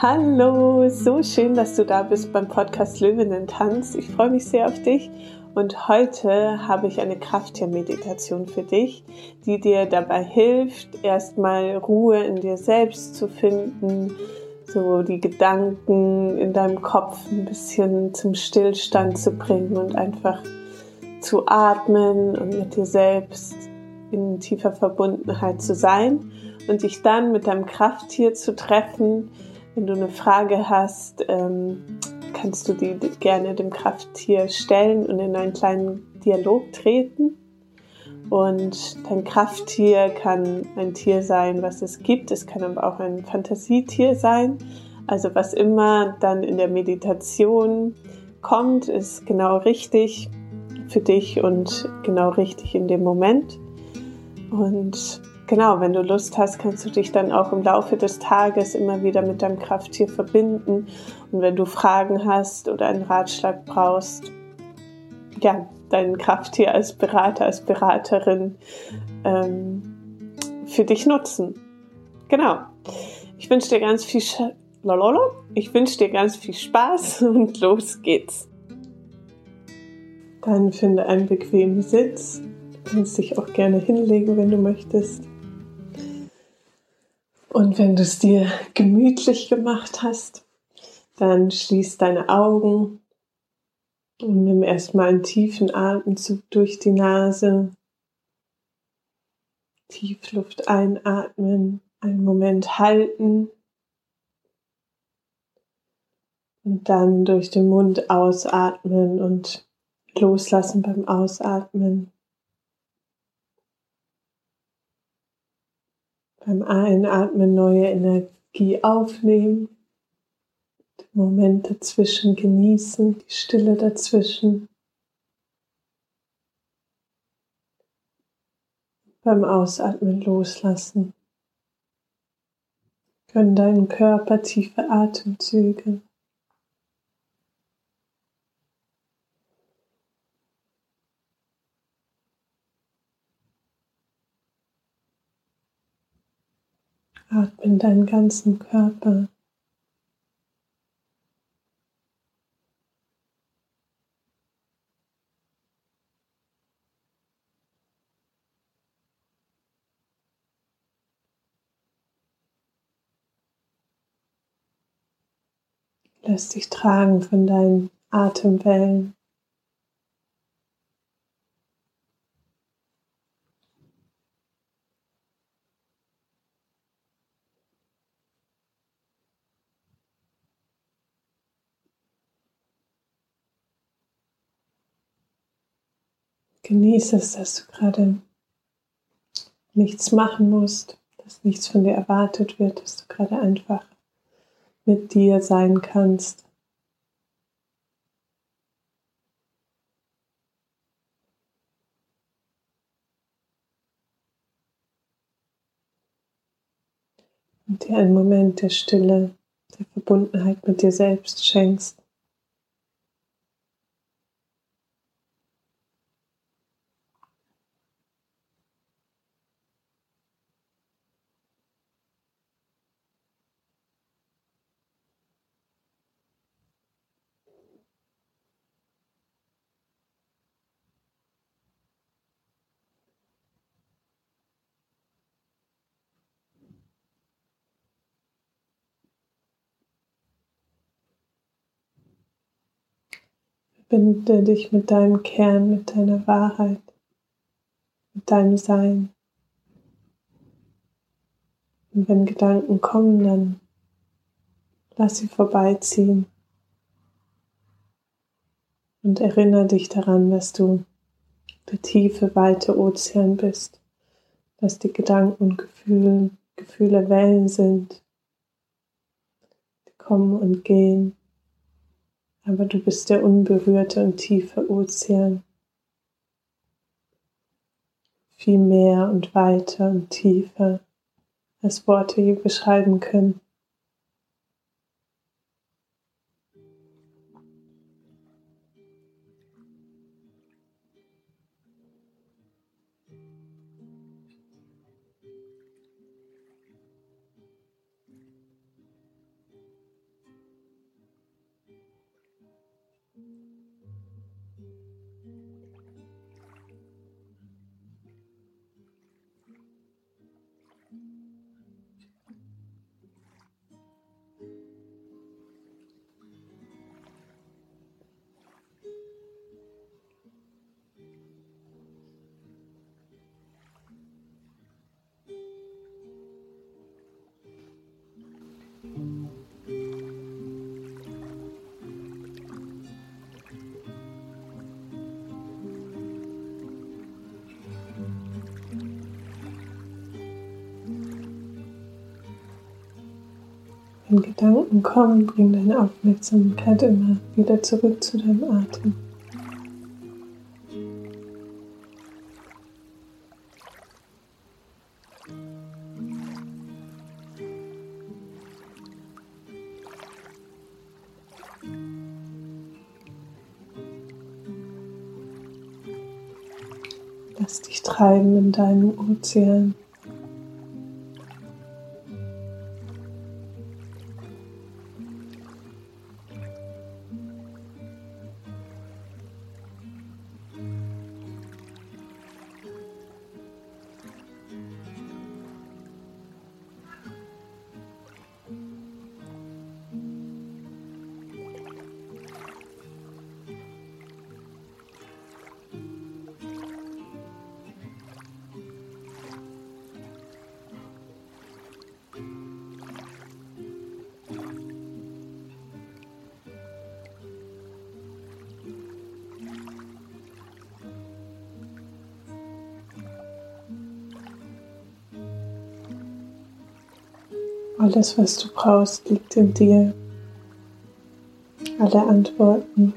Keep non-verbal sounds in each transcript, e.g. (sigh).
Hallo, so schön, dass du da bist beim Podcast Löwinnen Tanz. Ich freue mich sehr auf dich und heute habe ich eine Krafttiermeditation für dich, die dir dabei hilft, erstmal Ruhe in dir selbst zu finden, so die Gedanken in deinem Kopf ein bisschen zum Stillstand zu bringen und einfach zu atmen und mit dir selbst in tiefer Verbundenheit zu sein und dich dann mit deinem Krafttier zu treffen, wenn du eine Frage hast, ähm, kannst du die gerne dem Krafttier stellen und in einen kleinen Dialog treten. Und dein Krafttier kann ein Tier sein, was es gibt. Es kann aber auch ein Fantasietier sein. Also was immer dann in der Meditation kommt, ist genau richtig für dich und genau richtig in dem Moment. Und genau, wenn du Lust hast, kannst du dich dann auch im Laufe des Tages immer wieder mit deinem Krafttier verbinden. Und wenn du Fragen hast oder einen Ratschlag brauchst, ja, dein Krafttier als Berater, als Beraterin ähm, für dich nutzen. Genau. Ich wünsche dir ganz viel Sch ich wünsche dir ganz viel Spaß (laughs) und los geht's. Dann finde einen bequemen Sitz. Du kannst dich auch gerne hinlegen, wenn du möchtest. Und wenn du es dir gemütlich gemacht hast, dann schließ deine Augen und nimm erstmal einen tiefen Atemzug durch die Nase. Tiefluft einatmen, einen Moment halten und dann durch den Mund ausatmen und loslassen beim Ausatmen. Beim Einatmen neue Energie aufnehmen, den Moment dazwischen genießen, die Stille dazwischen. Beim Ausatmen loslassen. Gönn deinen Körper tiefe Atemzüge. Atme in deinen ganzen Körper. Lass dich tragen von deinen Atemwellen. Genieße es, dass du gerade nichts machen musst, dass nichts von dir erwartet wird, dass du gerade einfach mit dir sein kannst. Und dir einen Moment der Stille, der Verbundenheit mit dir selbst schenkst. Verbinde dich mit deinem Kern, mit deiner Wahrheit, mit deinem Sein. Und wenn Gedanken kommen, dann lass sie vorbeiziehen. Und erinnere dich daran, dass du der tiefe, weite Ozean bist, dass die Gedanken und Gefühle, Gefühle Wellen sind, die kommen und gehen aber du bist der unberührte und tiefe Ozean. Viel mehr und weiter und tiefer, als Worte je beschreiben können. Wenn Gedanken kommen, bring deine Aufmerksamkeit immer wieder zurück zu deinem Atem. Lass dich treiben in deinem Ozean. Alles, was du brauchst, liegt in dir. Alle Antworten.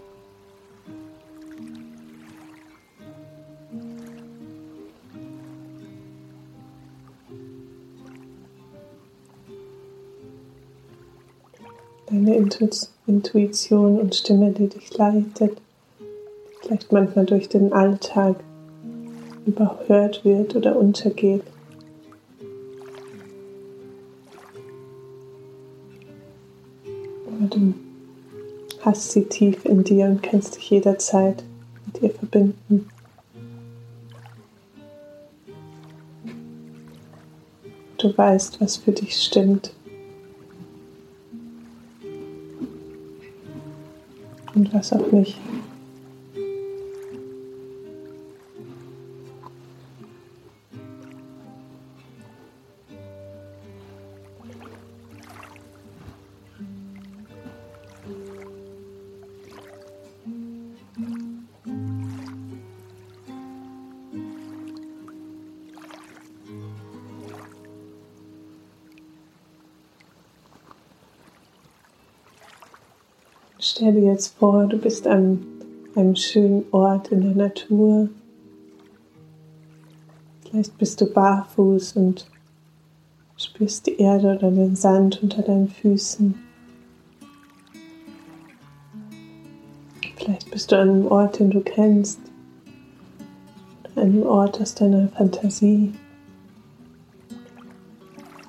Deine Intuition und Stimme, die dich leitet, vielleicht manchmal durch den Alltag überhört wird oder untergeht. Du hast sie tief in dir und kannst dich jederzeit mit ihr verbinden. Du weißt, was für dich stimmt. Und was auch nicht. Stell dir jetzt vor, du bist an einem schönen Ort in der Natur. Vielleicht bist du barfuß und spürst die Erde oder den Sand unter deinen Füßen. Vielleicht bist du an einem Ort, den du kennst. Oder einem Ort aus deiner Fantasie.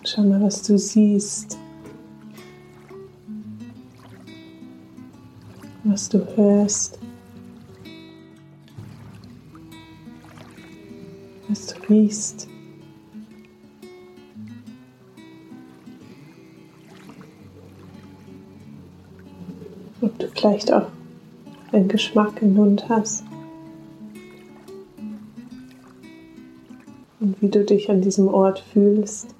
Schau mal, was du siehst. Was du hörst, was du riechst. Ob du vielleicht auch einen Geschmack im Mund hast. Und wie du dich an diesem Ort fühlst.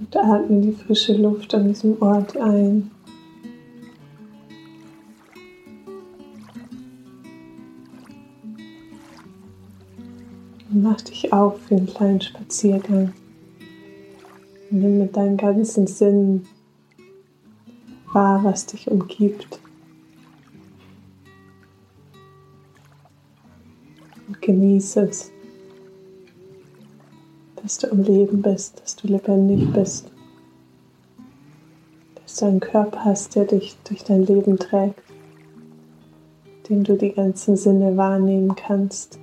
Und atme die frische Luft an diesem Ort ein. Und mach dich auf für einen kleinen Spaziergang. nimm mit deinen ganzen Sinnen wahr, was dich umgibt. Und genieße es dass du am Leben bist, dass du lebendig bist, dass du einen Körper hast, der dich durch dein Leben trägt, den du die ganzen Sinne wahrnehmen kannst.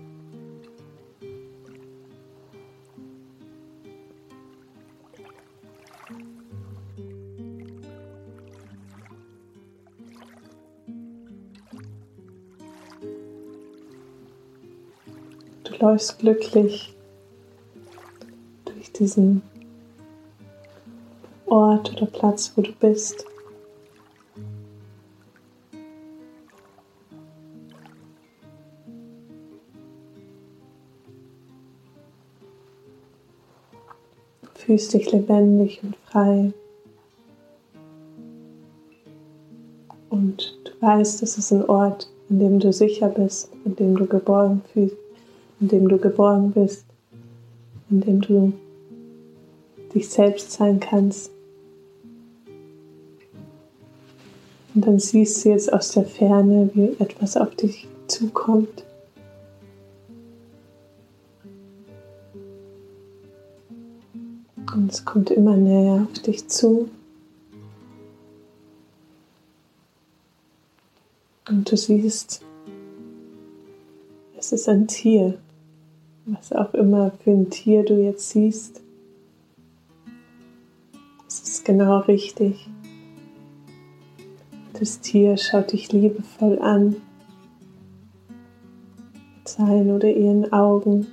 Du läufst glücklich diesen Ort oder Platz, wo du bist. Fühlst dich lebendig und frei. Und du weißt, es ist ein Ort, in dem du sicher bist, in dem du geborgen fühlst, in dem du geborgen bist, in dem du dich selbst sein kannst. Und dann siehst du jetzt aus der Ferne, wie etwas auf dich zukommt. Und es kommt immer näher auf dich zu. Und du siehst, es ist ein Tier, was auch immer für ein Tier du jetzt siehst. Es ist genau richtig. Das Tier schaut dich liebevoll an mit seinen oder ihren Augen.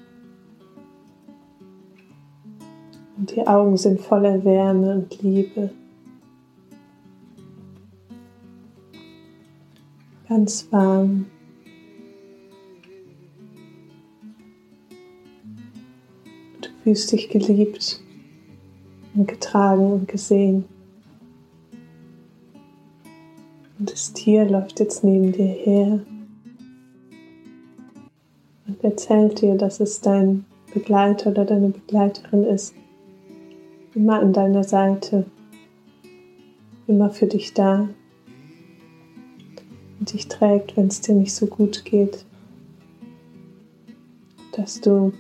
Und die Augen sind voller Wärme und Liebe. Ganz warm. Du fühlst dich geliebt und getragen und gesehen. Und das Tier läuft jetzt neben dir her und erzählt dir, dass es dein Begleiter oder deine Begleiterin ist immer an deiner Seite, immer für dich da und dich trägt, wenn es dir nicht so gut geht. Dass du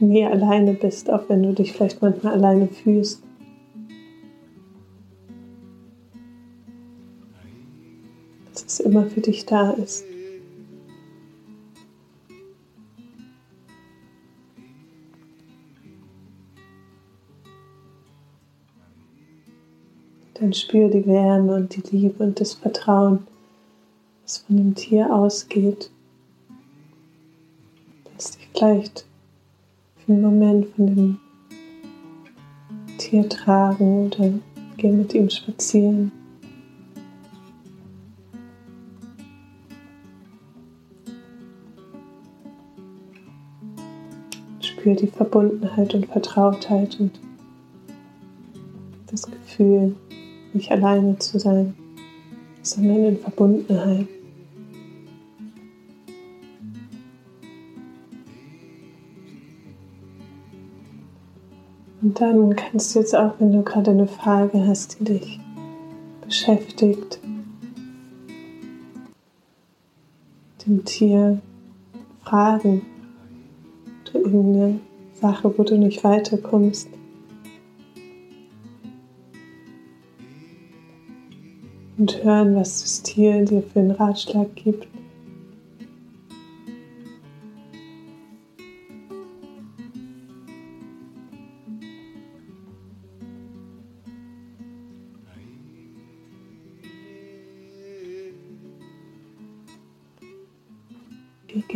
nie alleine bist, auch wenn du dich vielleicht manchmal alleine fühlst. Dass es immer für dich da ist. Dann spür die Wärme und die Liebe und das Vertrauen, das von dem Tier ausgeht. Lass dich vielleicht für Moment von dem Tier tragen oder geh mit ihm spazieren. Spür die Verbundenheit und Vertrautheit und das Gefühl, nicht alleine zu sein, sondern in Verbundenheit. Und dann kannst du jetzt auch, wenn du gerade eine Frage hast, die dich beschäftigt, dem Tier fragen oder irgendeine Sache, wo du nicht weiterkommst. und hören, was das Tier dir für einen Ratschlag gibt.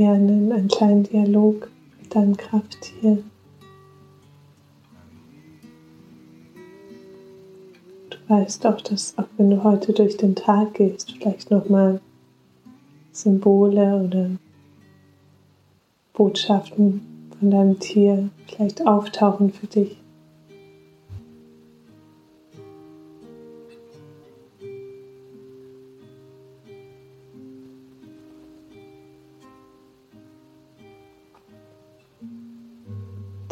Gerne in einen kleinen Dialog mit deinem Krafttier. weißt auch, dass auch wenn du heute durch den Tag gehst, vielleicht nochmal Symbole oder Botschaften von deinem Tier vielleicht auftauchen für dich.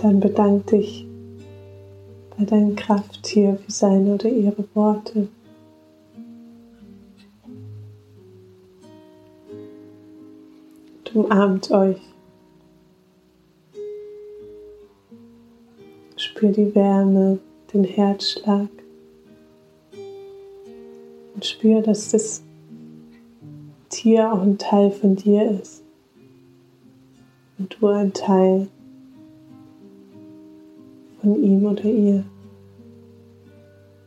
Dann bedank dich bei deinem Krafttier für seine oder ihre Worte. Und umarmt euch. Spür die Wärme, den Herzschlag und spür, dass das Tier auch ein Teil von dir ist und du ein Teil von ihm oder ihr,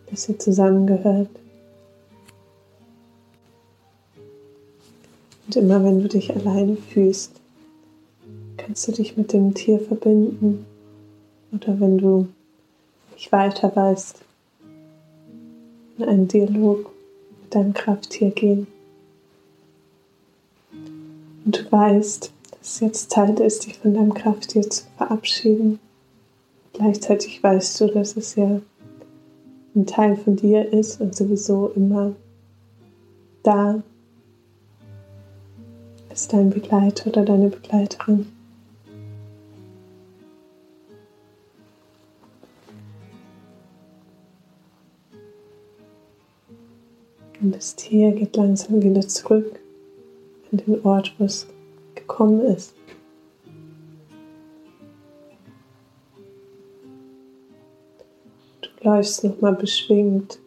dass ihr zusammengehört. Und immer wenn du dich alleine fühlst, kannst du dich mit dem Tier verbinden oder wenn du nicht weiter weißt, in einen Dialog mit deinem Krafttier gehen. Und du weißt, dass es jetzt Zeit ist, dich von deinem Krafttier zu verabschieden. Gleichzeitig weißt du, dass es ja ein Teil von dir ist und sowieso immer da ist dein Begleiter oder deine Begleiterin. Und das Tier geht langsam wieder zurück an den Ort, wo es gekommen ist. Läufst nochmal beschwingt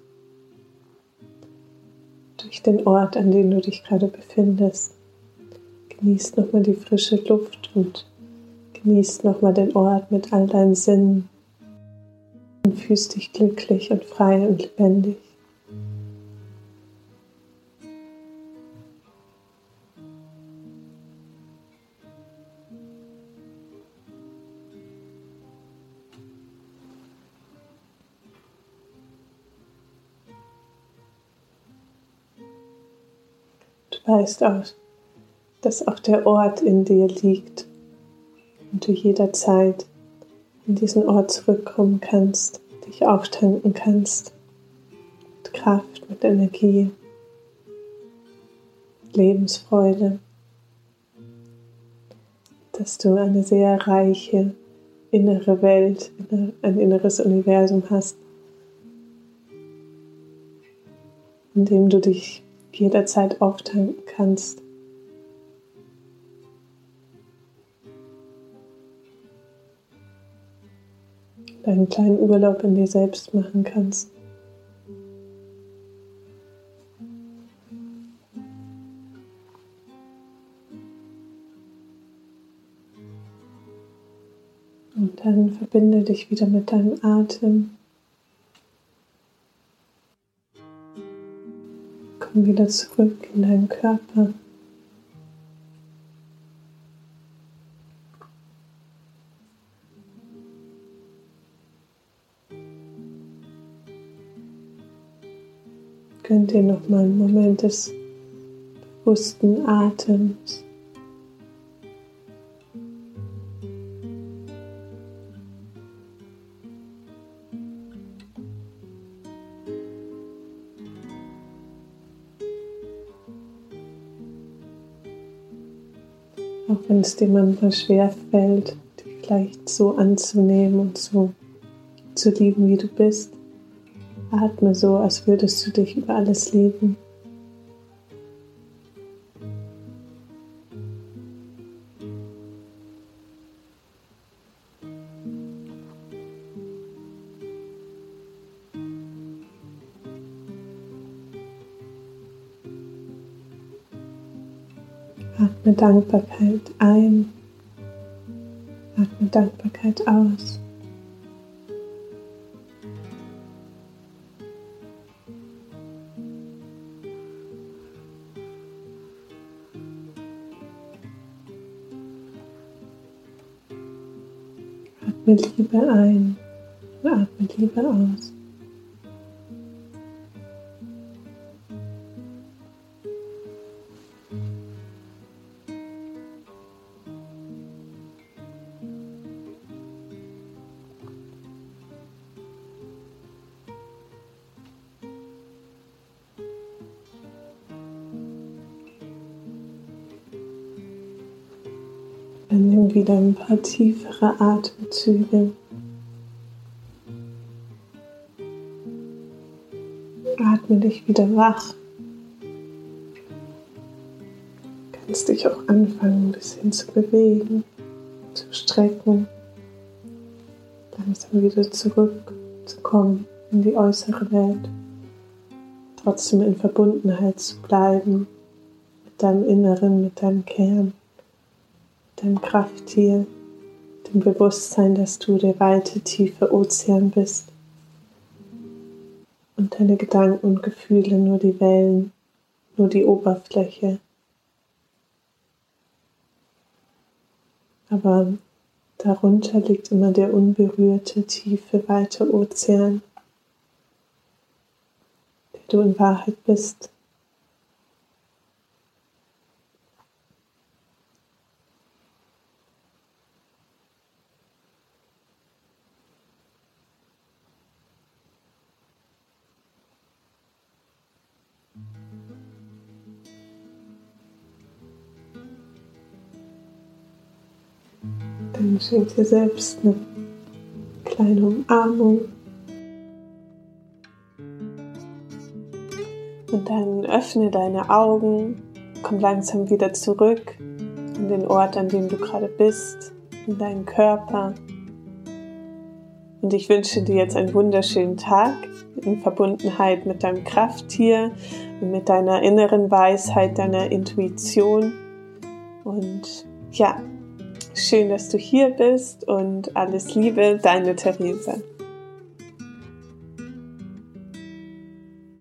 durch den Ort, an dem du dich gerade befindest. Genießt nochmal die frische Luft und genießt nochmal den Ort mit all deinen Sinnen und fühlst dich glücklich und frei und lebendig. Weißt auch, dass auch der Ort in dir liegt und du jederzeit in diesen Ort zurückkommen kannst, dich auftanken kannst mit Kraft, mit Energie, Lebensfreude, dass du eine sehr reiche innere Welt, ein inneres Universum hast, in dem du dich jederzeit auftanken kannst. Einen kleinen Urlaub in dir selbst machen kannst. Und dann verbinde dich wieder mit deinem Atem. Komm wieder zurück in deinen Körper. Gönn dir noch mal einen Moment des bewussten Atems. Auch wenn es dir manchmal schwer fällt, dich vielleicht so anzunehmen und so zu lieben, wie du bist. Atme so, als würdest du dich über alles lieben. Atme Dankbarkeit ein. Atme Dankbarkeit aus. Atme Liebe ein atme Liebe aus. Dann nimm wieder ein paar tiefere Atemzüge. Atme dich wieder wach. Du kannst dich auch anfangen, ein bisschen zu bewegen, zu strecken, langsam wieder zurückzukommen in die äußere Welt, trotzdem in Verbundenheit zu bleiben mit deinem Inneren, mit deinem Kern dein Krafttier, dem Bewusstsein, dass du der weite, tiefe Ozean bist und deine Gedanken und Gefühle nur die Wellen, nur die Oberfläche. Aber darunter liegt immer der unberührte, tiefe, weite Ozean, der du in Wahrheit bist. Dann schenk dir selbst eine kleine Umarmung. Und dann öffne deine Augen, komm langsam wieder zurück an den Ort, an dem du gerade bist, in deinen Körper. Und ich wünsche dir jetzt einen wunderschönen Tag in Verbundenheit mit deinem Krafttier und mit deiner inneren Weisheit, deiner Intuition. Und ja, schön, dass du hier bist und alles Liebe, deine Therese.